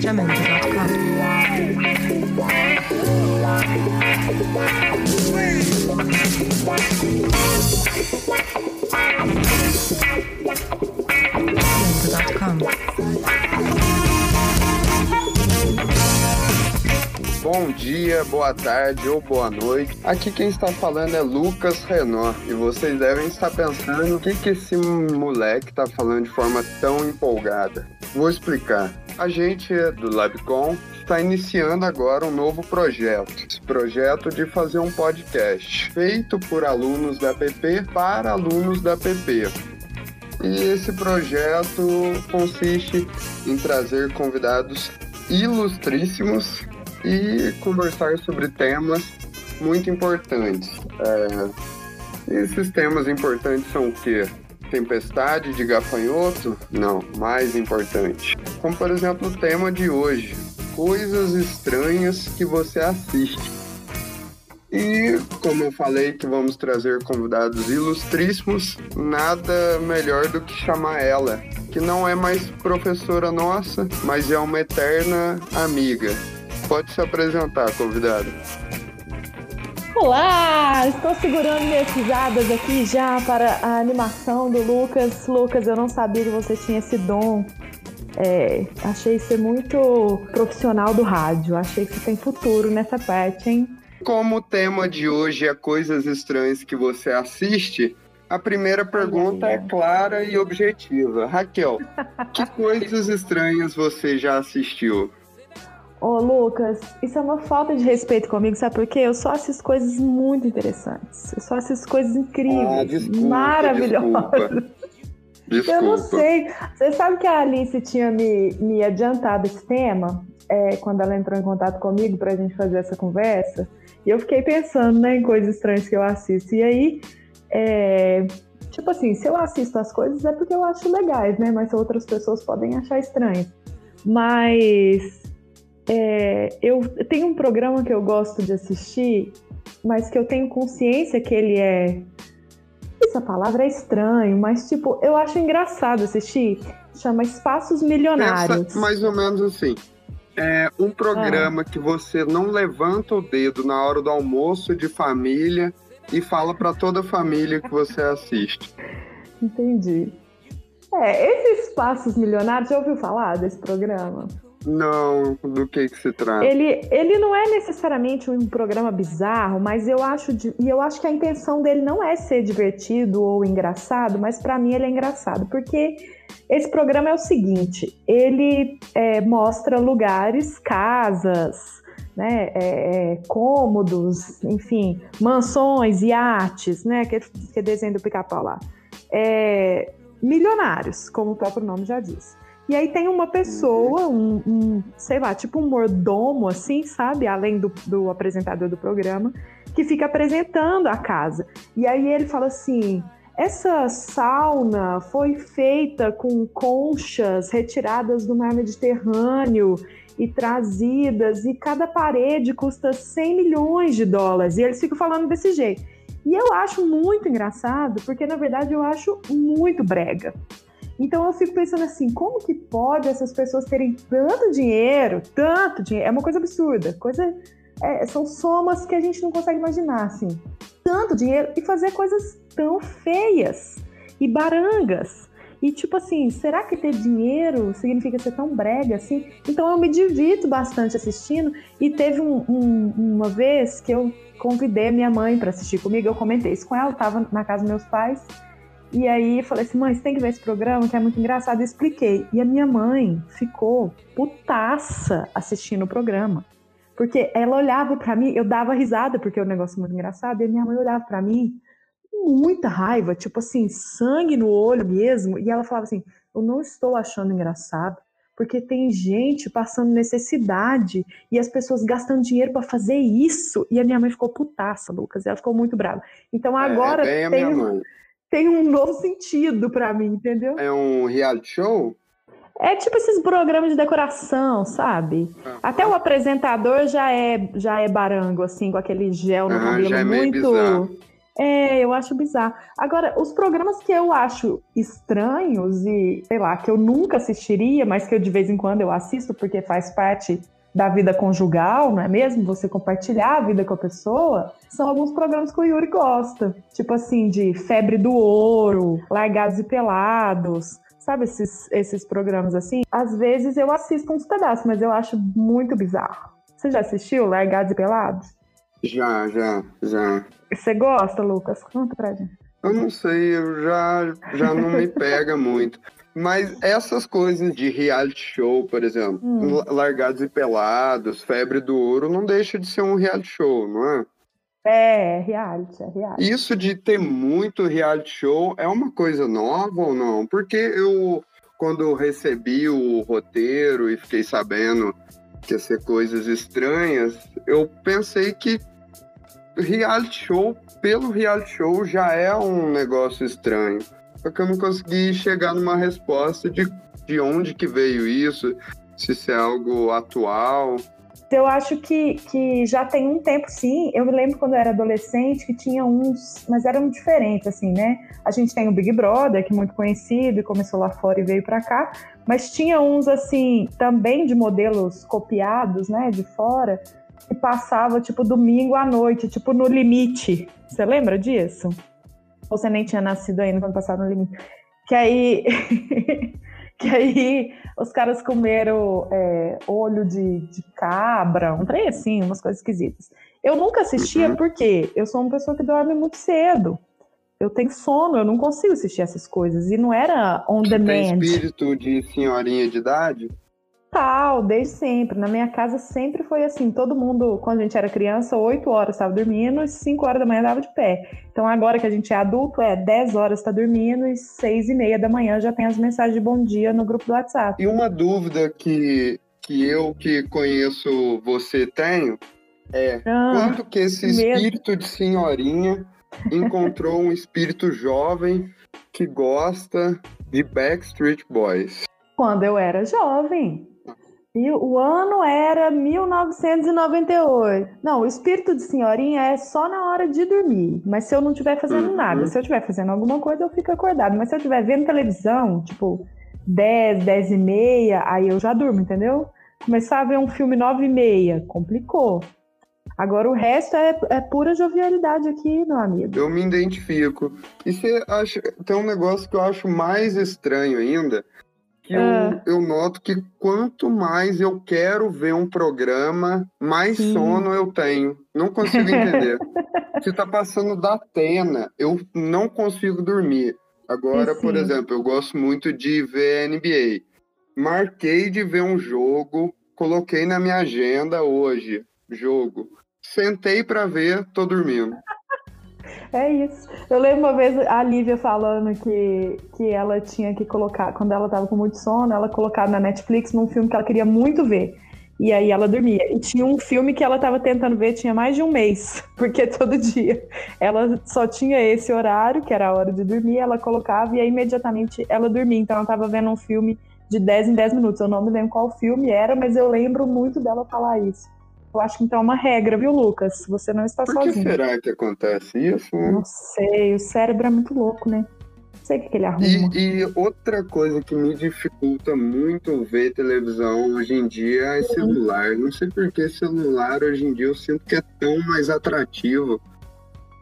Jamendo.com. Bom dia, boa tarde ou boa noite. Aqui quem está falando é Lucas Renó e vocês devem estar pensando o que, que esse moleque está falando de forma tão empolgada. Vou explicar. A gente do LabCon está iniciando agora um novo projeto. Esse projeto de fazer um podcast feito por alunos da PP para alunos da PP. E esse projeto consiste em trazer convidados ilustríssimos e conversar sobre temas muito importantes. É, esses temas importantes são o quê? Tempestade de gafanhoto? Não, mais importante. Como por exemplo o tema de hoje, coisas estranhas que você assiste. E como eu falei que vamos trazer convidados ilustríssimos, nada melhor do que chamar ela, que não é mais professora nossa, mas é uma eterna amiga. Pode se apresentar, convidada. Olá! Estou segurando minhas risadas aqui já para a animação do Lucas. Lucas, eu não sabia que você tinha esse dom. É, achei ser muito profissional do rádio. Achei que você tem futuro nessa parte, hein? Como o tema de hoje é coisas estranhas que você assiste, a primeira pergunta é clara e objetiva. Raquel, que coisas estranhas você já assistiu? Ô, Lucas, isso é uma falta de respeito comigo, sabe por quê? Eu só assisto coisas muito interessantes. Eu só assisto coisas incríveis, ah, desculpa, maravilhosas. Desculpa. Desculpa. Eu não sei. Você sabe que a Alice tinha me, me adiantado esse tema é, quando ela entrou em contato comigo para a gente fazer essa conversa? E eu fiquei pensando né, em coisas estranhas que eu assisto. E aí, é, tipo assim, se eu assisto as coisas é porque eu acho legais, né? Mas outras pessoas podem achar estranho. Mas é, eu tenho um programa que eu gosto de assistir, mas que eu tenho consciência que ele é. Essa palavra é estranho, mas tipo, eu acho engraçado assistir. Chama Espaços Milionários. Essa, mais ou menos assim. É um programa ah. que você não levanta o dedo na hora do almoço de família e fala para toda a família que você assiste. Entendi. É, esses Espaços Milionários, já ouviu falar desse programa? Não, do que que se trata? Ele, ele não é necessariamente um programa bizarro, mas eu acho de, e eu acho que a intenção dele não é ser divertido ou engraçado, mas para mim ele é engraçado porque esse programa é o seguinte: ele é, mostra lugares, casas, né, é, é, cômodos, enfim, mansões, iates, né, que, que desenho do pica-pau lá, é, milionários, como o próprio nome já diz. E aí tem uma pessoa, um, um, sei lá, tipo um mordomo, assim, sabe? Além do, do apresentador do programa, que fica apresentando a casa. E aí ele fala assim: essa sauna foi feita com conchas retiradas do mar Mediterrâneo e trazidas, e cada parede custa 100 milhões de dólares. E eles ficam falando desse jeito. E eu acho muito engraçado, porque na verdade eu acho muito brega. Então eu fico pensando assim, como que pode essas pessoas terem tanto dinheiro, tanto dinheiro? É uma coisa absurda, coisa é, são somas que a gente não consegue imaginar, assim, tanto dinheiro e fazer coisas tão feias e barangas. E tipo assim, será que ter dinheiro significa ser tão brega assim? Então eu me divirto bastante assistindo. E teve um, um, uma vez que eu convidei a minha mãe para assistir comigo, eu comentei isso com ela, eu tava na casa dos meus pais. E aí falei assim, mãe, você tem que ver esse programa, que é muito engraçado. Eu expliquei. E a minha mãe ficou putaça assistindo o programa. Porque ela olhava para mim, eu dava risada, porque é um negócio muito engraçado, e a minha mãe olhava para mim com muita raiva, tipo assim, sangue no olho mesmo. E ela falava assim: Eu não estou achando engraçado, porque tem gente passando necessidade e as pessoas gastando dinheiro para fazer isso. E a minha mãe ficou putaça, Lucas, ela ficou muito brava. Então é, agora é, tem. Mãe tem um novo sentido para mim, entendeu? É um reality show? É tipo esses programas de decoração, sabe? Uhum. Até o apresentador já é já é barango, assim, com aquele gel no uhum, cabelo é muito. É, eu acho bizarro. Agora, os programas que eu acho estranhos e, sei lá, que eu nunca assistiria, mas que eu de vez em quando eu assisto porque faz parte da vida conjugal, não é mesmo? Você compartilhar a vida com a pessoa, são alguns programas que o Yuri gosta. Tipo assim, de Febre do Ouro, Largados e Pelados. Sabe esses, esses programas assim? Às vezes eu assisto uns pedaços, mas eu acho muito bizarro. Você já assistiu Largados e Pelados? Já, já, já. Você gosta, Lucas? Conta pra gente. Eu não sei, eu já, já não me pega muito. Mas essas coisas de reality show, por exemplo, hum. Largados e Pelados, Febre do Ouro, não deixa de ser um reality show, não é? É, reality, é reality. Isso de ter muito reality show é uma coisa nova ou não? Porque eu, quando recebi o roteiro e fiquei sabendo que ia ser coisas estranhas, eu pensei que reality show, pelo reality show, já é um negócio estranho. Só que eu não consegui chegar numa resposta de, de onde que veio isso, se isso é algo atual. Eu acho que, que já tem um tempo, sim. Eu me lembro quando eu era adolescente que tinha uns, mas eram diferentes, assim, né? A gente tem o Big Brother, que é muito conhecido e começou lá fora e veio para cá, mas tinha uns, assim, também de modelos copiados, né, de fora, que passava, tipo, domingo à noite, tipo, no limite. Você lembra disso? Você nem tinha nascido ainda quando passava no limite. Que aí. que aí os caras comeram é, olho de, de, cabra, um trem assim, umas coisas esquisitas. Eu nunca assistia uhum. porque eu sou uma pessoa que dorme muito cedo. Eu tenho sono, eu não consigo assistir essas coisas. E não era on demand. Tem espírito de senhorinha de idade? Tal, desde sempre. Na minha casa sempre foi assim. Todo mundo, quando a gente era criança, 8 horas estava dormindo e 5 horas da manhã estava de pé. Então agora que a gente é adulto, é 10 horas está dormindo e 6 e meia da manhã já tem as mensagens de bom dia no grupo do WhatsApp. E uma dúvida que, que eu que conheço você tenho é ah, quanto que esse espírito de senhorinha encontrou um espírito jovem que gosta de Backstreet Boys? Quando eu era jovem. E o ano era 1998. Não, o espírito de senhorinha é só na hora de dormir. Mas se eu não estiver fazendo uhum. nada, se eu estiver fazendo alguma coisa, eu fico acordado. Mas se eu estiver vendo televisão, tipo 10, 10 e meia, aí eu já durmo, entendeu? Começar a ver um filme 9 e meia, complicou. Agora o resto é, é pura jovialidade aqui, meu amigo. Eu me identifico. E você acha. Tem um negócio que eu acho mais estranho ainda que eu, ah. eu, noto que quanto mais eu quero ver um programa, mais Sim. sono eu tenho. Não consigo entender. Se tá passando da Atena, eu não consigo dormir. Agora, por exemplo, eu gosto muito de ver NBA. Marquei de ver um jogo, coloquei na minha agenda hoje, jogo. Sentei para ver, tô dormindo. É isso. Eu lembro uma vez a Lívia falando que, que ela tinha que colocar, quando ela tava com muito sono, ela colocava na Netflix num filme que ela queria muito ver. E aí ela dormia. E tinha um filme que ela estava tentando ver, tinha mais de um mês, porque todo dia ela só tinha esse horário, que era a hora de dormir, ela colocava e aí imediatamente ela dormia. Então ela estava vendo um filme de 10 em 10 minutos. Eu não me lembro qual filme era, mas eu lembro muito dela falar isso. Eu acho que então é uma regra, viu, Lucas? Você não está Por sozinho. Por que será que acontece isso? Né? Não sei, o cérebro é muito louco, né? Não sei o que, ele arruma. E, e, outra coisa que me dificulta muito ver televisão hoje em dia é celular. Não sei por que celular hoje em dia eu sinto que é tão mais atrativo.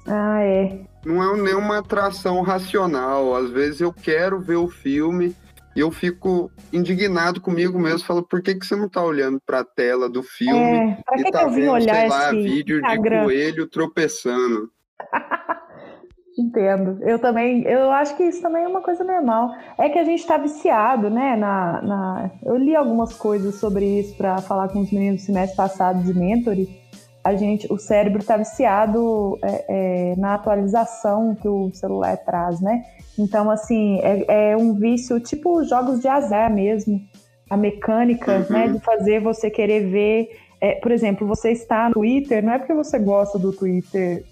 Ah, é. Não é nenhuma atração racional. Às vezes eu quero ver o filme e eu fico indignado comigo mesmo, falo, por que, que você não tá olhando para a tela do filme é, e que tá que vendo, olhar sei lá, vídeo Instagram? de coelho tropeçando? Entendo. Eu também, eu acho que isso também é uma coisa normal. É que a gente está viciado, né? Na, na, eu li algumas coisas sobre isso para falar com os meninos do semestre passado de mentoring. A gente, o cérebro está viciado é, é, na atualização que o celular traz, né? Então, assim, é, é um vício tipo jogos de azar mesmo. A mecânica, uhum. né, de fazer você querer ver. É, por exemplo, você está no Twitter, não é porque você gosta do Twitter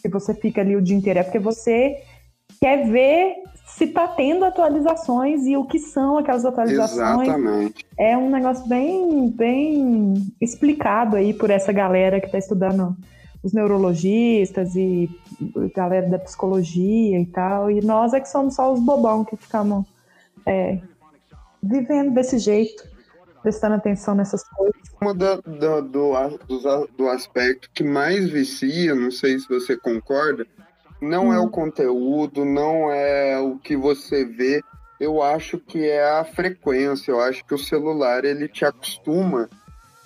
que você fica ali o dia inteiro, é porque você quer ver se está tendo atualizações e o que são aquelas atualizações. Exatamente. É um negócio bem, bem explicado aí por essa galera que está estudando os neurologistas e galera da psicologia e tal. E nós é que somos só os bobão que ficamos é, vivendo desse jeito, prestando atenção nessas coisas. Uma da, da, do, do, do aspecto que mais vicia, não sei se você concorda, não hum. é o hum. conteúdo, não é o que você vê, eu acho que é a frequência. Eu acho que o celular ele te acostuma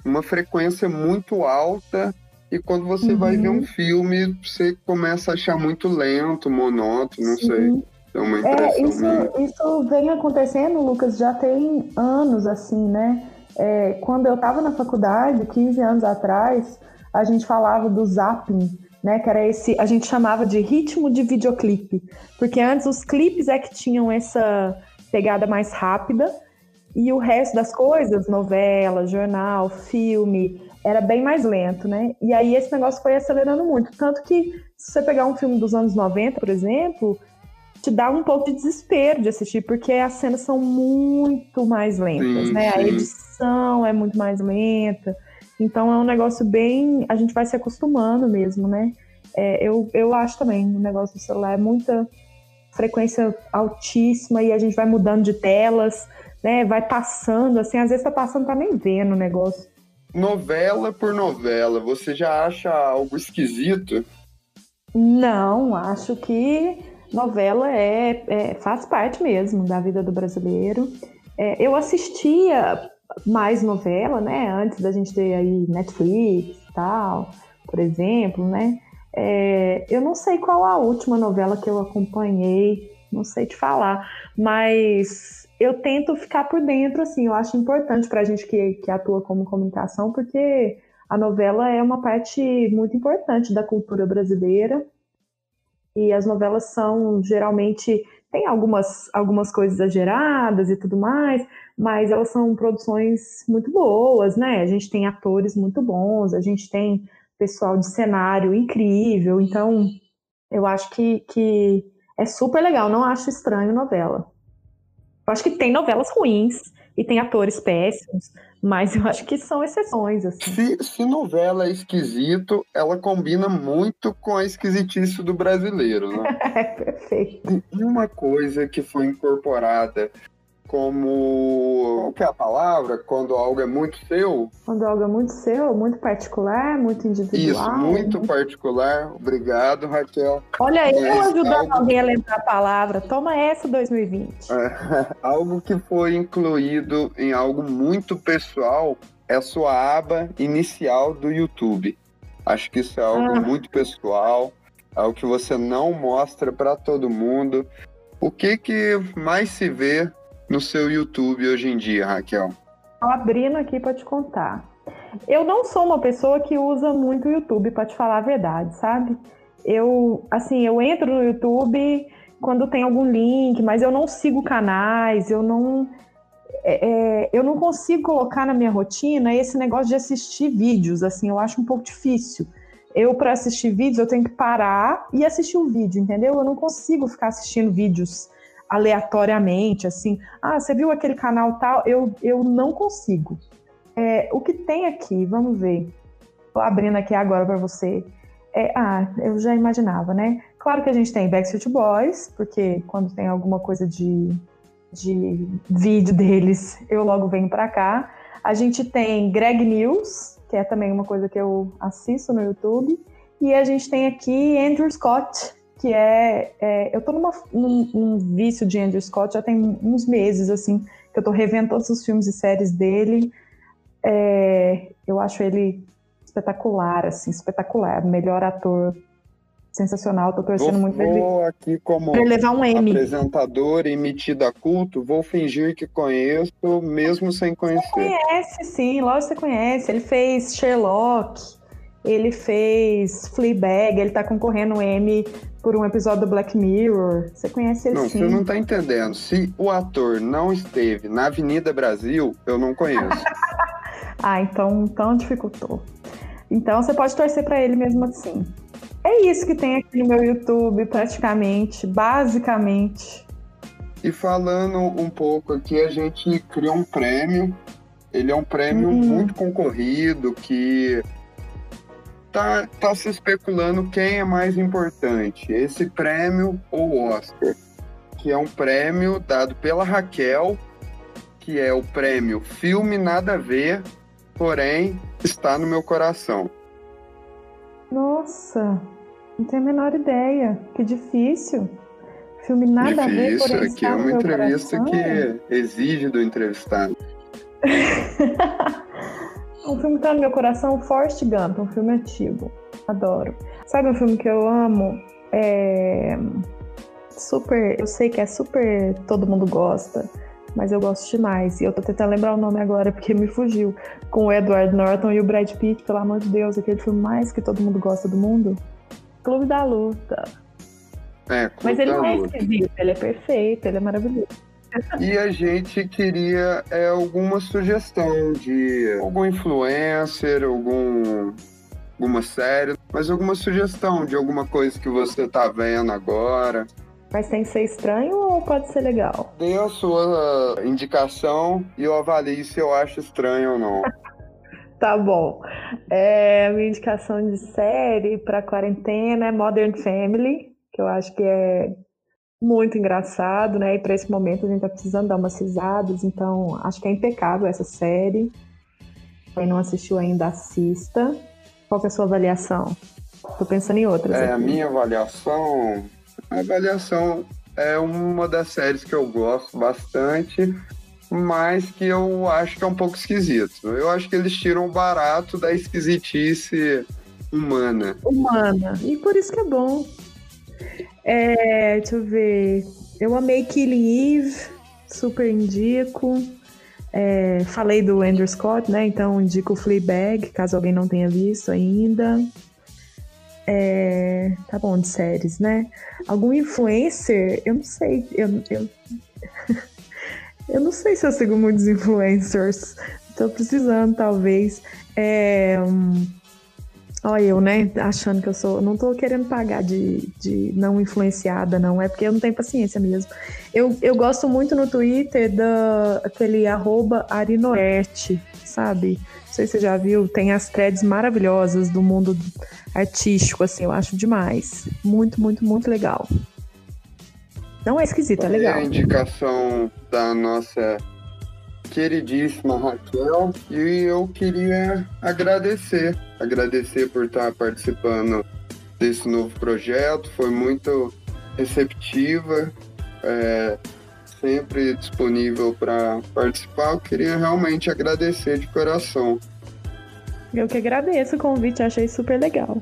uma frequência muito alta e quando você uhum. vai ver um filme, você começa a achar muito lento, monótono, não Sim. sei. É uma impressão. É, isso, isso vem acontecendo, Lucas, já tem anos assim, né? É, quando eu estava na faculdade, 15 anos atrás, a gente falava do zapping, né? Que era esse, a gente chamava de ritmo de videoclipe, porque antes os clipes é que tinham essa pegada mais rápida e o resto das coisas, novela, jornal, filme, era bem mais lento, né? E aí esse negócio foi acelerando muito. Tanto que, se você pegar um filme dos anos 90, por exemplo, te dá um pouco de desespero de assistir, porque as cenas são muito mais lentas, sim, né? Sim. A edição é muito mais lenta. Então é um negócio bem. A gente vai se acostumando mesmo, né? É, eu, eu acho também o negócio do celular é muita frequência altíssima e a gente vai mudando de telas, né? Vai passando, assim, às vezes tá passando, tá nem vendo o negócio. Novela por novela, você já acha algo esquisito? Não, acho que novela é, é faz parte mesmo da vida do brasileiro. É, eu assistia mais novela, né? Antes da gente ter aí Netflix e tal, por exemplo, né? É, eu não sei qual a última novela que eu acompanhei, não sei te falar, mas eu tento ficar por dentro, assim, eu acho importante para a gente que, que atua como comunicação, porque a novela é uma parte muito importante da cultura brasileira e as novelas são geralmente tem algumas, algumas coisas exageradas e tudo mais, mas elas são produções muito boas, né? A gente tem atores muito bons, a gente tem pessoal de cenário incrível. Então, eu acho que, que é super legal. Não acho estranho novela. Eu acho que tem novelas ruins e tem atores péssimos, mas eu acho que são exceções. Assim. Se, se novela é esquisito, ela combina muito com a esquisitice do brasileiro, né? É, perfeito. E uma coisa que foi incorporada como. Qual que é a palavra? Quando algo é muito seu? Quando algo é muito seu, muito particular, muito individual. Isso, muito né? particular. Obrigado, Raquel. Olha, eu ajudando algo... alguém a lembrar a palavra. Toma essa 2020. É, algo que foi incluído em algo muito pessoal é a sua aba inicial do YouTube. Acho que isso é algo ah. muito pessoal, algo que você não mostra para todo mundo. O que que mais se vê no seu YouTube hoje em dia, Raquel? Estou abrindo aqui para te contar. Eu não sou uma pessoa que usa muito o YouTube, para te falar a verdade, sabe? Eu, assim, eu entro no YouTube quando tem algum link, mas eu não sigo canais, eu não, é, é, eu não consigo colocar na minha rotina esse negócio de assistir vídeos, assim, eu acho um pouco difícil. Eu, para assistir vídeos, eu tenho que parar e assistir um vídeo, entendeu? Eu não consigo ficar assistindo vídeos aleatoriamente, assim, ah, você viu aquele canal tal? Eu, eu não consigo. É, o que tem aqui, vamos ver. Tô abrindo aqui agora para você. É, ah, eu já imaginava, né? Claro que a gente tem Backstreet Boys, porque quando tem alguma coisa de, de vídeo deles, eu logo venho para cá. A gente tem Greg News, que é também uma coisa que eu assisto no YouTube. E a gente tem aqui Andrew Scott, que é, é eu tô numa, num, num, vício de Andrew Scott já tem uns meses, assim, que eu tô revendo todos os filmes e séries dele. É, eu acho ele espetacular, assim, espetacular, melhor ator sensacional, tô torcendo vou, muito pra ele. Vou aqui como pra levar um M. apresentador e metido a culto, vou fingir que conheço, mesmo sem conhecer. Você conhece, sim, lógico que você conhece. Ele fez Sherlock, ele fez Fleabag, ele tá concorrendo um M por um episódio do Black Mirror. Você conhece ele não, sim. Não, você não tá entendendo. Se o ator não esteve na Avenida Brasil, eu não conheço. ah, então, então dificultou. Então você pode torcer para ele mesmo assim. É isso que tem aqui no meu YouTube, praticamente, basicamente. E falando um pouco aqui, a gente criou um prêmio. Ele é um prêmio hum. muito concorrido, que tá, tá se especulando quem é mais importante, esse prêmio ou o Oscar, que é um prêmio dado pela Raquel, que é o prêmio Filme Nada a Ver, porém está no meu coração. Nossa, não tenho a menor ideia. Que difícil. Filme nada difícil, a ver, porém aqui está é no uma meu entrevista coração. que exige do entrevistado. um filme que tá no meu coração, Forrest Gump, um filme antigo. Adoro. Sabe um filme que eu amo? É... Super. Eu sei que é super. Todo mundo gosta. Mas eu gosto demais. E eu tô tentando lembrar o nome agora porque me fugiu. Com o Edward Norton e o Brad Pitt, pelo amor de Deus, aquele filme mais que todo mundo gosta do mundo. Clube da Luta. É, Mas ele não é esquisito, ele é perfeito, ele é maravilhoso. E a gente queria é, alguma sugestão de algum influencer, algum, alguma série, mas alguma sugestão de alguma coisa que você tá vendo agora. Mas tem que ser estranho ou pode ser legal? Dê a sua indicação e eu avalio se eu acho estranho ou não. Tá bom. É, minha indicação de série para quarentena é Modern Family, que eu acho que é muito engraçado, né? E para esse momento a gente tá precisando dar umas risadas, então acho que é impecável essa série. Quem não assistiu ainda, assista. Qual é a sua avaliação? Tô pensando em outras. É, a aqui. minha avaliação. A avaliação é uma das séries que eu gosto bastante, mas que eu acho que é um pouco esquisito. Eu acho que eles tiram o barato da esquisitice humana. humana. E por isso que é bom. É, deixa eu ver. Eu amei Killing Eve, super indico. É, falei do Andrew Scott, né? Então indico o Fleabag, caso alguém não tenha visto ainda. É, tá bom, de séries, né? Algum influencer? Eu não sei. Eu, eu, eu não sei se eu sigo muitos influencers. Tô precisando, talvez. É, hum, Olha eu, né? Achando que eu sou. Não tô querendo pagar de, de não influenciada, não. É porque eu não tenho paciência mesmo. Eu, eu gosto muito no Twitter da aquele arroba Arinorete, sabe? Não sei se você já viu, tem as threads maravilhosas do mundo artístico, assim, eu acho demais. Muito, muito, muito legal. Não é esquisito, é Foi legal. a indicação da nossa queridíssima Raquel e eu queria agradecer, agradecer por estar participando desse novo projeto, foi muito receptiva, é, sempre disponível para participar. Eu queria realmente agradecer de coração. Eu que agradeço o convite, achei super legal.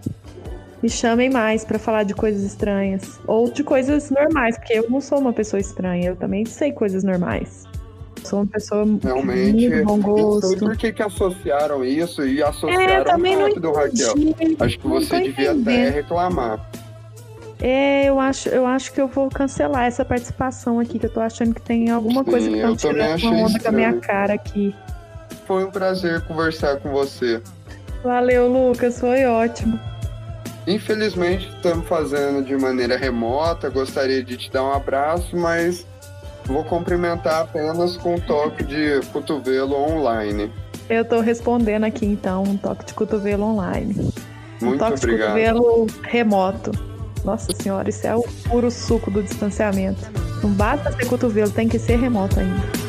Me chamem mais pra falar de coisas estranhas. Ou de coisas normais, porque eu não sou uma pessoa estranha, eu também sei coisas normais. Sou uma pessoa Realmente, muito bom não sei gosto. por que, que associaram isso e É, associaram também não rápido, Raquel. Acho que você devia até reclamar. É, eu acho, eu acho que eu vou cancelar essa participação aqui, que eu tô achando que tem alguma Sim, coisa que também tirando uma onda com a minha cara aqui. Foi um prazer conversar com você. Valeu, Lucas, foi ótimo. Infelizmente, estamos fazendo de maneira remota. Gostaria de te dar um abraço, mas vou cumprimentar apenas com um toque de cotovelo online. Eu tô respondendo aqui então um toque de cotovelo online. Um Muito toque obrigado. de cotovelo remoto. Nossa senhora, isso é o puro suco do distanciamento. Não basta ser cotovelo, tem que ser remoto ainda.